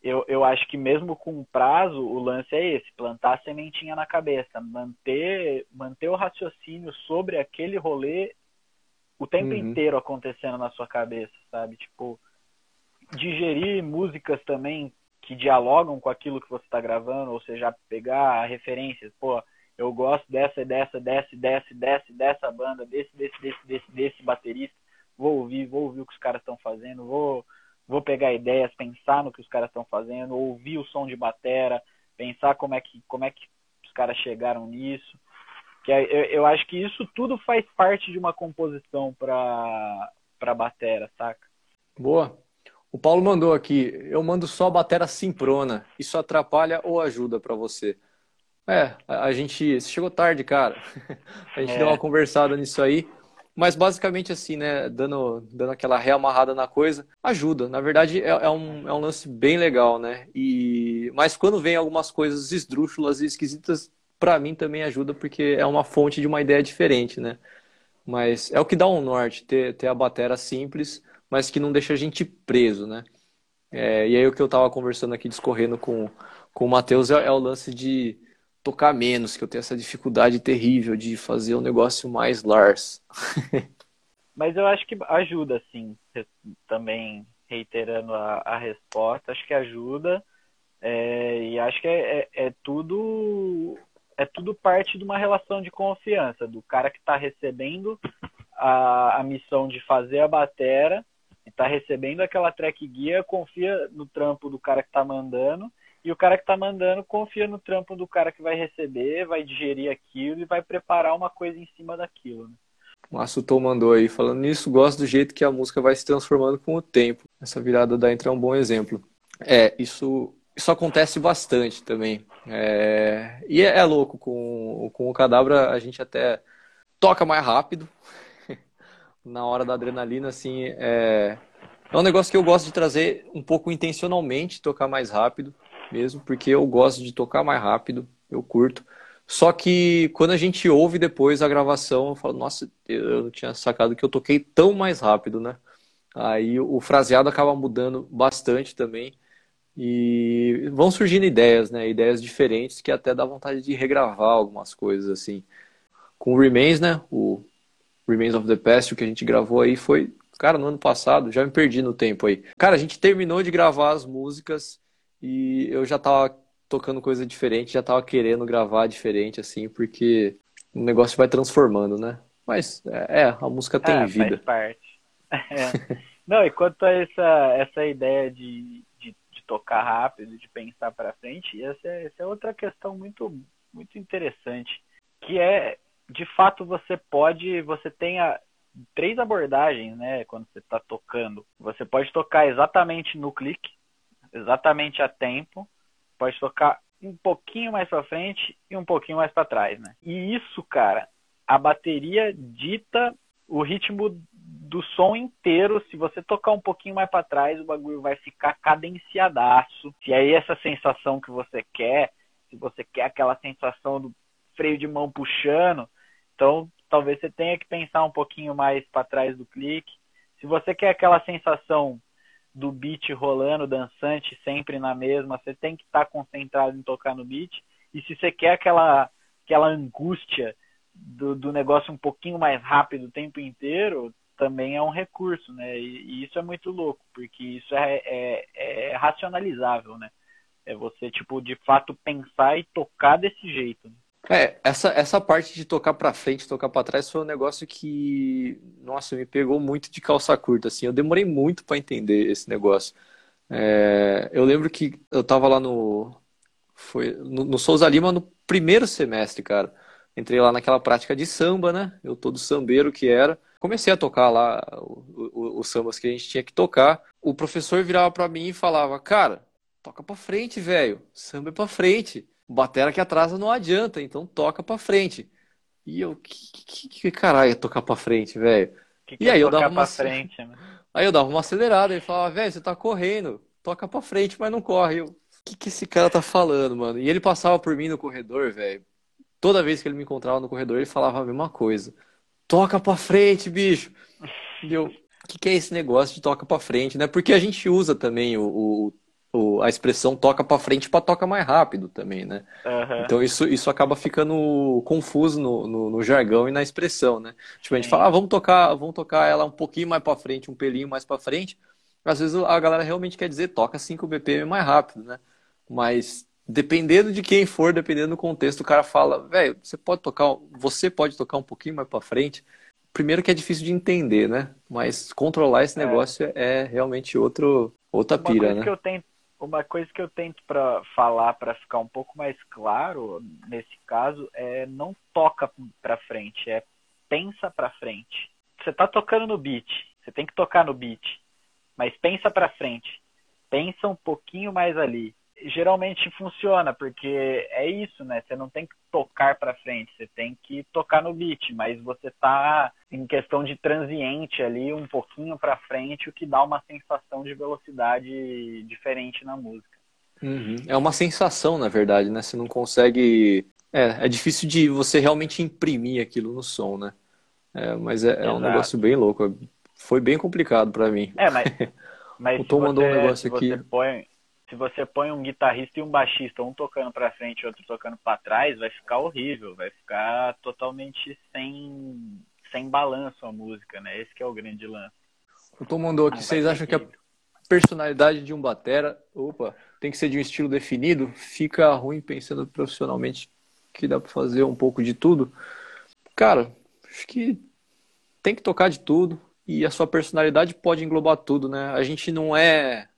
eu, eu acho que mesmo com prazo, o lance é esse, plantar a sementinha na cabeça, manter, manter o raciocínio sobre aquele rolê o tempo uhum. inteiro acontecendo na sua cabeça, sabe? Tipo, digerir músicas também que dialogam com aquilo que você está gravando, ou seja, pegar referências, pô, eu gosto dessa, dessa, dessa, dessa, dessa, dessa banda, desse, desse, desse, desse, desse baterista, vou ouvir, vou ouvir o que os caras estão fazendo, vou, vou pegar ideias, pensar no que os caras estão fazendo, ouvir o som de batera, pensar como é que, como é que os caras chegaram nisso. Que eu, eu acho que isso tudo faz parte de uma composição para para batera, saca? Boa. O Paulo mandou aqui, eu mando só a batera simprona. Isso atrapalha ou ajuda para você? É, a, a, gente chegou tarde, cara. a gente é. deu uma conversada nisso aí. Mas basicamente assim, né, dando, dando aquela reamarrada na coisa, ajuda. Na verdade, é, é, um, é um lance bem legal, né? E, mas quando vem algumas coisas esdrúxulas e esquisitas, para mim também ajuda, porque é uma fonte de uma ideia diferente, né? Mas é o que dá um norte, ter, ter a batera simples, mas que não deixa a gente preso, né? É, e aí o que eu estava conversando aqui, discorrendo com, com o Matheus, é, é, o lance de tocar menos, que eu tenho essa dificuldade terrível de fazer um negócio mais Lars. mas eu acho que ajuda, sim, também reiterando a, a resposta, acho que ajuda. É, e acho que é, é, é, tudo é tudo parte de uma relação de confiança do cara que está recebendo a, a missão de fazer a batera está recebendo aquela track guia, confia no trampo do cara que está mandando, e o cara que está mandando confia no trampo do cara que vai receber, vai digerir aquilo e vai preparar uma coisa em cima daquilo. Né? O Assutou mandou aí, falando nisso, gosto do jeito que a música vai se transformando com o tempo. Essa virada da intro é um bom exemplo. É, isso, isso acontece bastante também. É, e é, é louco, com, com o Cadabra a gente até toca mais rápido, na hora da adrenalina, assim, é... é um negócio que eu gosto de trazer um pouco intencionalmente, tocar mais rápido mesmo, porque eu gosto de tocar mais rápido, eu curto. Só que quando a gente ouve depois a gravação, eu falo, nossa, eu não tinha sacado que eu toquei tão mais rápido, né? Aí o fraseado acaba mudando bastante também. E vão surgindo ideias, né? Ideias diferentes que até dá vontade de regravar algumas coisas, assim. Com o Remains, né? O Remains of the Past, o que a gente gravou aí foi, cara, no ano passado, já me perdi no tempo aí. Cara, a gente terminou de gravar as músicas e eu já tava tocando coisa diferente, já tava querendo gravar diferente, assim, porque o negócio vai transformando, né? Mas, é, é a música tem ah, vida. Faz parte. É. Não, e quanto a essa, essa ideia de, de, de tocar rápido, de pensar para frente, essa é, essa é outra questão muito, muito interessante, que é, de fato, você pode, você tem a, três abordagens, né, quando você está tocando. Você pode tocar exatamente no clique, exatamente a tempo, pode tocar um pouquinho mais para frente e um pouquinho mais para trás, né? E isso, cara, a bateria dita o ritmo do som inteiro. Se você tocar um pouquinho mais para trás, o bagulho vai ficar cadenciadaço. Se aí essa sensação que você quer, se você quer aquela sensação do freio de mão puxando, então talvez você tenha que pensar um pouquinho mais para trás do clique. Se você quer aquela sensação do beat rolando, dançante, sempre na mesma, você tem que estar tá concentrado em tocar no beat. E se você quer aquela, aquela angústia do, do negócio um pouquinho mais rápido o tempo inteiro, também é um recurso, né? E, e isso é muito louco, porque isso é, é, é, racionalizável, né? É você, tipo, de fato pensar e tocar desse jeito. Né? É, essa, essa parte de tocar para frente, tocar para trás foi um negócio que, nossa, me pegou muito de calça curta, assim. Eu demorei muito para entender esse negócio. É, eu lembro que eu tava lá no, foi no, no Souza Lima no primeiro semestre, cara. Entrei lá naquela prática de samba, né? Eu todo sambeiro que era. Comecei a tocar lá os sambas que a gente tinha que tocar. O professor virava para mim e falava: "Cara, toca para frente, velho. Samba é para frente." batera que atrasa não adianta, então toca pra frente. E eu, que, que, que caralho é tocar pra frente, velho? e aí é eu dava uma frente, né? Aí eu dava uma acelerada e falava, velho, você tá correndo, toca pra frente, mas não corre. Eu, o que, que esse cara tá falando, mano? E ele passava por mim no corredor, velho. Toda vez que ele me encontrava no corredor, ele falava a mesma coisa. Toca pra frente, bicho. E eu, o que, que é esse negócio de toca pra frente, né? Porque a gente usa também o, o o, a expressão toca para frente para toca mais rápido também, né? Uhum. Então isso, isso acaba ficando confuso no, no, no, jargão e na expressão, né? Tipo, a gente fala, ah, vamos tocar, vamos tocar ela um pouquinho mais para frente, um pelinho mais para frente. Às vezes a galera realmente quer dizer toca 5 BPM mais rápido, né? Mas dependendo de quem for, dependendo do contexto, o cara fala, velho, você pode tocar, você pode tocar um pouquinho mais para frente. Primeiro que é difícil de entender, né? Mas controlar esse é. negócio é, é realmente outro outra pira, né? Que eu tento uma coisa que eu tento para falar para ficar um pouco mais claro nesse caso é não toca para frente, é pensa para frente. Você tá tocando no beat, você tem que tocar no beat, mas pensa para frente. Pensa um pouquinho mais ali geralmente funciona, porque é isso, né? Você não tem que tocar para frente, você tem que tocar no beat, mas você tá em questão de transiente ali um pouquinho para frente, o que dá uma sensação de velocidade diferente na música. Uhum. É uma sensação, na verdade, né? Você não consegue. É, é difícil de você realmente imprimir aquilo no som, né? É, mas é, é um negócio bem louco. Foi bem complicado para mim. É, mas. mas o Tom mandou um negócio aqui. Põe se você põe um guitarrista e um baixista, um tocando para frente e outro tocando para trás, vai ficar horrível, vai ficar totalmente sem, sem balanço a música, né? Esse é o grande lance. O Tom mandou aqui, vocês acham que a personalidade de um batera, opa, tem que ser de um estilo definido? Fica ruim pensando profissionalmente que dá para fazer um pouco de tudo? Cara, acho que tem que tocar de tudo e a sua personalidade pode englobar tudo, né? A gente não é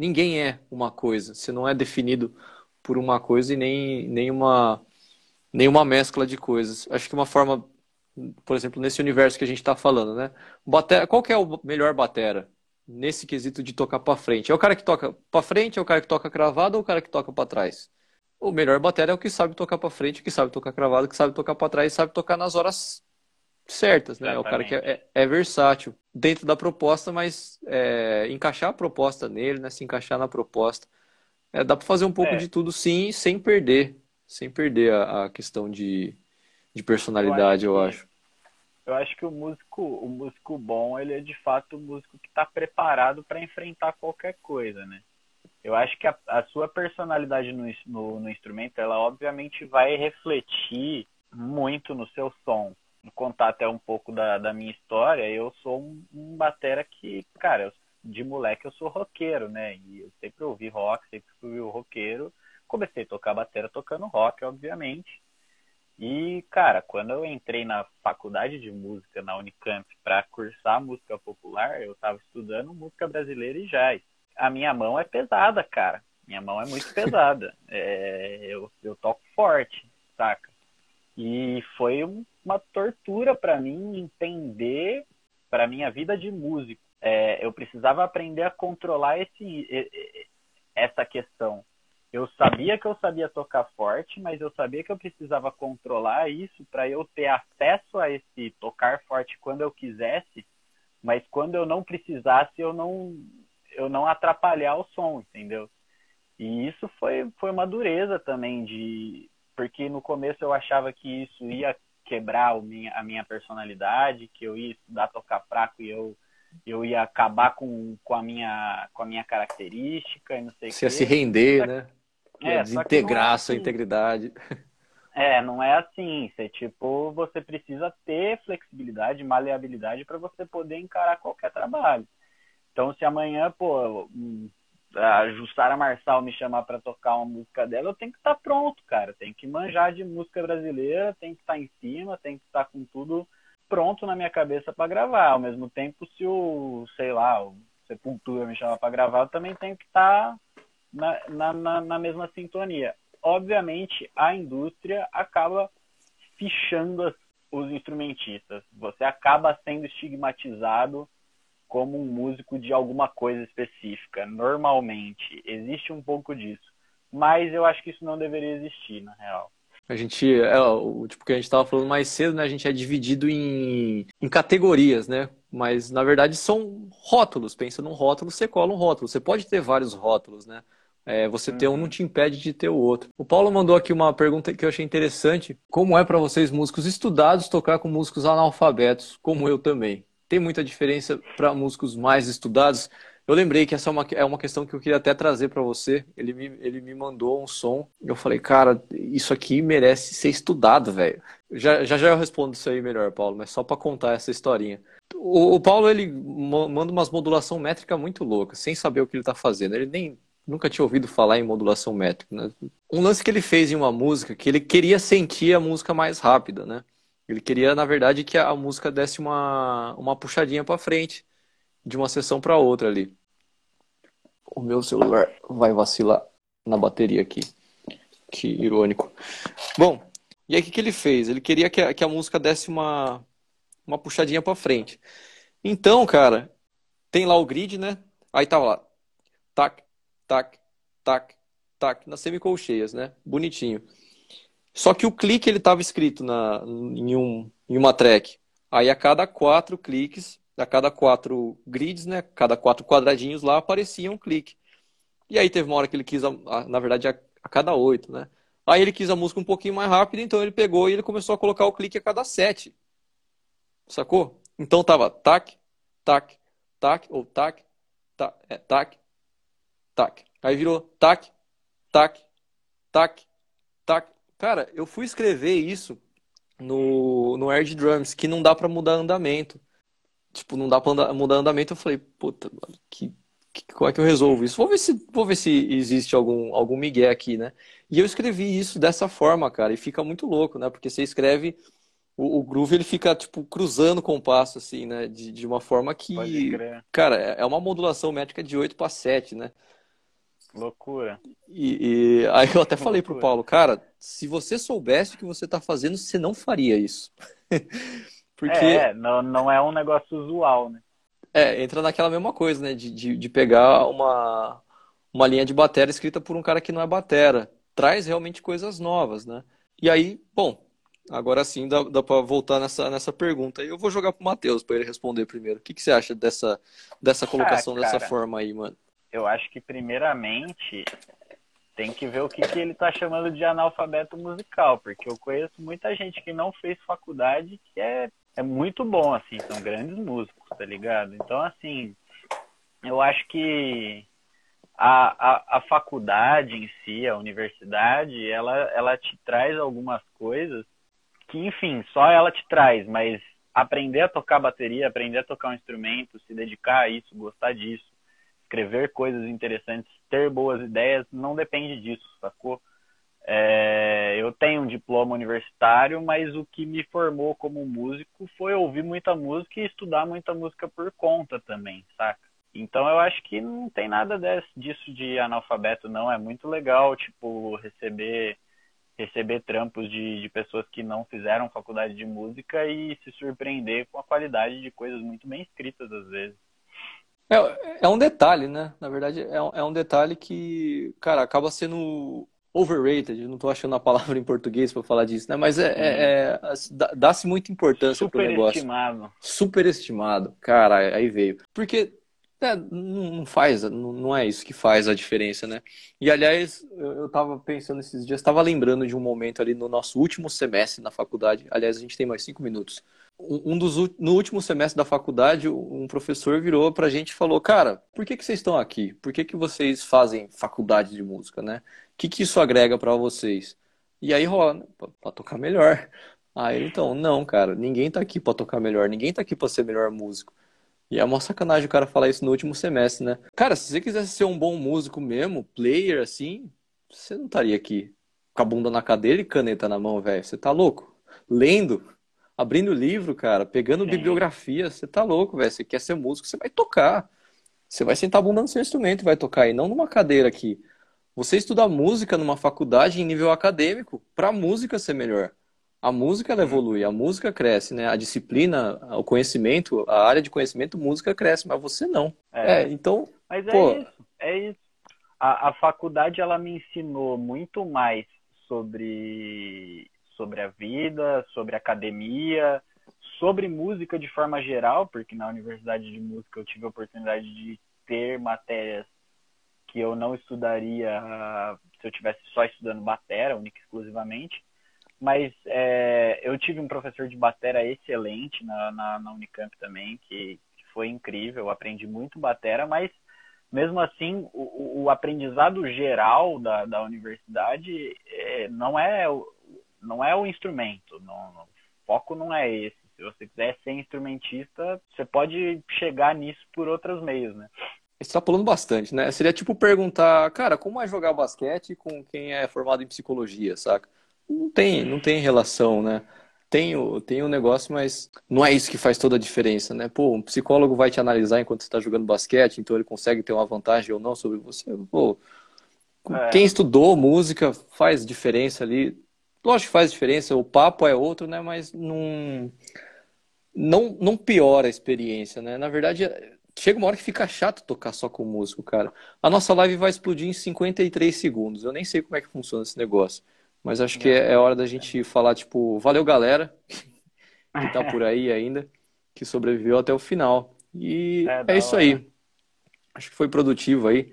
ninguém é uma coisa. Você não é definido por uma coisa e nem, nem, uma, nem uma mescla de coisas. Acho que uma forma, por exemplo, nesse universo que a gente está falando, né? Batera, qual que é o melhor batera? Nesse quesito de tocar para frente. É o cara que toca para frente, é o cara que toca cravado ou o cara que toca para trás? O melhor batera é o que sabe tocar para frente, que sabe tocar cravado, que sabe tocar para trás, sabe tocar nas horas certas, né? Exatamente. É o cara que é, é, é, versátil dentro da proposta, mas é, encaixar a proposta nele, né? Se encaixar na proposta. É, dá para fazer um pouco é. de tudo sim, sem perder. sem perder a, a questão de, de personalidade, eu acho. Eu acho que o músico, o músico bom, ele é de fato o músico que está preparado para enfrentar qualquer coisa, né? Eu acho que a, a sua personalidade no, no, no, instrumento, ela obviamente vai refletir muito no seu som. Contar até um pouco da, da minha história. Eu sou um, um batera que, cara, eu, de moleque eu sou roqueiro, né? E eu sempre ouvi rock, sempre fui o roqueiro. Comecei a tocar batera tocando rock, obviamente. E, cara, quando eu entrei na faculdade de música na Unicamp para cursar música popular, eu estava estudando música brasileira e jazz. A minha mão é pesada, cara. Minha mão é muito pesada. É, eu, eu toco forte, saca? E foi uma tortura para mim entender para minha vida de músico. É, eu precisava aprender a controlar esse, essa questão eu sabia que eu sabia tocar forte, mas eu sabia que eu precisava controlar isso para eu ter acesso a esse tocar forte quando eu quisesse, mas quando eu não precisasse, eu não eu não atrapalhar o som, entendeu? E isso foi foi uma dureza também de porque no começo eu achava que isso ia quebrar o minha, a minha personalidade, que eu ia estudar tocar fraco e eu eu ia acabar com, com a minha com a minha característica e não sei Você ia se render, né? É, desintegrar é a sua assim. integridade. É, não é assim. Você, tipo, você precisa ter flexibilidade, maleabilidade para você poder encarar qualquer trabalho. Então, se amanhã, pô, a Jussara Marçal me chamar para tocar uma música dela, eu tenho que estar tá pronto, cara. Tem que manjar de música brasileira, tem que estar tá em cima, tem que estar tá com tudo pronto na minha cabeça para gravar. Ao mesmo tempo, se o, sei lá, o Sepultura me chamar para gravar, eu também tenho que estar na, na, na mesma sintonia. Obviamente, a indústria acaba fichando os instrumentistas. Você acaba sendo estigmatizado como um músico de alguma coisa específica. Normalmente, existe um pouco disso. Mas eu acho que isso não deveria existir, na real. A gente, é, o tipo que a gente estava falando mais cedo, né? A gente é dividido em, em categorias, né? Mas na verdade são rótulos. Pensa num rótulo, você cola um rótulo. Você pode ter vários rótulos, né? É, você ter um não te impede de ter o outro. O Paulo mandou aqui uma pergunta que eu achei interessante. Como é para vocês, músicos estudados, tocar com músicos analfabetos, como eu também? Tem muita diferença para músicos mais estudados? Eu lembrei que essa é uma, é uma questão que eu queria até trazer para você. Ele me, ele me mandou um som. Eu falei, cara, isso aqui merece ser estudado, velho. Já, já já eu respondo isso aí melhor, Paulo, mas só para contar essa historinha. O, o, Paulo, ele manda umas modulação métrica muito louca, sem saber o que ele está fazendo. Ele nem nunca tinha ouvido falar em modulação métrica. Né? Um lance que ele fez em uma música, que ele queria sentir a música mais rápida, né? Ele queria, na verdade, que a música desse uma, uma puxadinha para frente, de uma sessão para outra ali. O meu celular vai vacilar na bateria aqui. Que irônico. Bom, e aí o que, que ele fez? Ele queria que a, que a música desse uma, uma puxadinha para frente. Então, cara, tem lá o grid, né? Aí tava lá. Tac, tac, tac, tac, nas semicolcheias, né? Bonitinho. Só que o clique ele estava escrito na, em, um, em uma track. Aí a cada quatro cliques, a cada quatro grids, né? Cada quatro quadradinhos lá aparecia um clique. E aí teve uma hora que ele quis, a, a, na verdade, a, a cada oito, né? Aí ele quis a música um pouquinho mais rápida, então ele pegou e ele começou a colocar o clique a cada sete. Sacou? Então tava tac, tac, tac, ou tac, tac, é, tac, tac. Aí virou tac, tac, tac, tac. Cara, eu fui escrever isso no, no Air Drums, que não dá para mudar andamento. Tipo, não dá pra mudar andamento. Eu falei, puta, mano, que, que, como é que eu resolvo isso? Vou ver se, vou ver se existe algum, algum migué aqui, né? E eu escrevi isso dessa forma, cara, e fica muito louco, né? Porque você escreve o, o, groove ele fica tipo cruzando o compasso assim, né, de, de uma forma que, cara, é, é uma modulação métrica de 8 para 7, né? Loucura. E, e, aí eu até falei Loucura. pro Paulo, cara, se você soubesse o que você tá fazendo, você não faria isso. Porque... É, não, não é um negócio usual, né? É, entra naquela mesma coisa, né? De, de, de pegar uma, uma linha de batera escrita por um cara que não é batera. Traz realmente coisas novas, né? E aí, bom, agora sim dá, dá para voltar nessa, nessa pergunta. Eu vou jogar pro Matheus para ele responder primeiro. O que, que você acha dessa, dessa colocação ah, dessa forma aí, mano? Eu acho que primeiramente tem que ver o que, que ele tá chamando de analfabeto musical, porque eu conheço muita gente que não fez faculdade que é, é muito bom, assim, são grandes músicos, tá ligado? Então, assim, eu acho que a, a, a faculdade em si, a universidade, ela, ela te traz algumas coisas que, enfim, só ela te traz, mas aprender a tocar bateria, aprender a tocar um instrumento, se dedicar a isso, gostar disso, escrever coisas interessantes, ter boas ideias, não depende disso, sacou? É, eu tenho um diploma universitário, mas o que me formou como músico foi ouvir muita música e estudar muita música por conta também, saca? Então eu acho que não tem nada desse, disso de analfabeto, não. É muito legal, tipo, receber receber trampos de, de pessoas que não fizeram faculdade de música e se surpreender com a qualidade de coisas muito bem escritas às vezes. É, é um detalhe, né? Na verdade, é um, é um detalhe que, cara, acaba sendo overrated, não estou achando a palavra em português para falar disso, né? Mas é, é, é dá-se muita importância para o negócio. Superestimado. Superestimado, cara, aí veio. Porque é, não faz, não é isso que faz a diferença, né? E aliás, eu estava pensando esses dias, estava lembrando de um momento ali no nosso último semestre na faculdade. Aliás, a gente tem mais cinco minutos um dos no último semestre da faculdade, um professor virou pra gente e falou: Cara, por que, que vocês estão aqui? Por que, que vocês fazem faculdade de música, né? O que, que isso agrega para vocês? E aí rola, né? pra tocar melhor. Aí então, não, cara, ninguém tá aqui pra tocar melhor, ninguém tá aqui pra ser melhor músico. E é uma sacanagem o cara falar isso no último semestre, né? Cara, se você quisesse ser um bom músico mesmo, player assim, você não estaria aqui com a bunda na cadeira e caneta na mão, velho. Você tá louco? Lendo abrindo livro, cara, pegando Sim. bibliografia, você tá louco, velho. Você quer ser músico, você vai tocar. Você vai sentar a bunda no seu instrumento e vai tocar, e não numa cadeira aqui. Você estuda música numa faculdade em nível acadêmico, pra música ser melhor. A música ela evolui, a música cresce, né? A disciplina, o conhecimento, a área de conhecimento, música cresce, mas você não. É, é então. Mas é pô... isso, é isso. A, a faculdade ela me ensinou muito mais sobre sobre a vida, sobre academia, sobre música de forma geral, porque na Universidade de Música eu tive a oportunidade de ter matérias que eu não estudaria se eu tivesse só estudando batera, única e exclusivamente. Mas é, eu tive um professor de batera excelente na, na, na Unicamp também, que, que, foi incrível, eu aprendi muito batera, mas mesmo assim o, o aprendizado geral da, da universidade é, não é não é o instrumento. Não, o foco não é esse. Se você quiser ser instrumentista, você pode chegar nisso por outros meios, né? Você tá pulando bastante, né? Seria tipo perguntar, cara, como é jogar basquete com quem é formado em psicologia, saca? Não tem, não tem relação, né? Tem o, tem o negócio, mas não é isso que faz toda a diferença, né? Pô, um psicólogo vai te analisar enquanto você está jogando basquete, então ele consegue ter uma vantagem ou não sobre você. Pô, é. quem estudou música faz diferença ali. Lógico que faz diferença, o papo é outro, né? Mas não, não, não piora a experiência, né? Na verdade, chega uma hora que fica chato tocar só com músico, cara. A nossa live vai explodir em 53 segundos. Eu nem sei como é que funciona esse negócio. Mas acho que é, é hora da gente falar, tipo, valeu galera que tá por aí ainda, que sobreviveu até o final. E é, é isso aí. Acho que foi produtivo aí.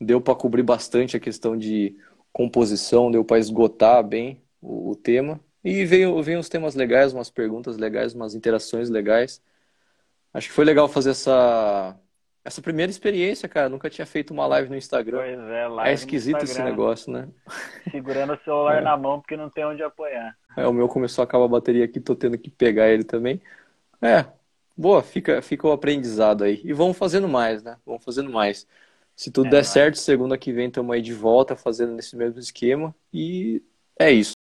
Deu para cobrir bastante a questão de composição, deu para esgotar bem o, o tema. E veio, veio uns temas legais, umas perguntas legais, umas interações legais. Acho que foi legal fazer essa, essa primeira experiência, cara. Nunca tinha feito uma live no Instagram. Pois é, live é esquisito esse negócio, né? Segurando o celular é. na mão porque não tem onde apoiar. É, o meu começou a acabar a bateria aqui, tô tendo que pegar ele também. É, boa, fica, fica o aprendizado aí. E vamos fazendo mais, né? Vamos fazendo mais. Se tudo é, der certo, segunda que vem estamos aí de volta fazendo nesse mesmo esquema. E é isso.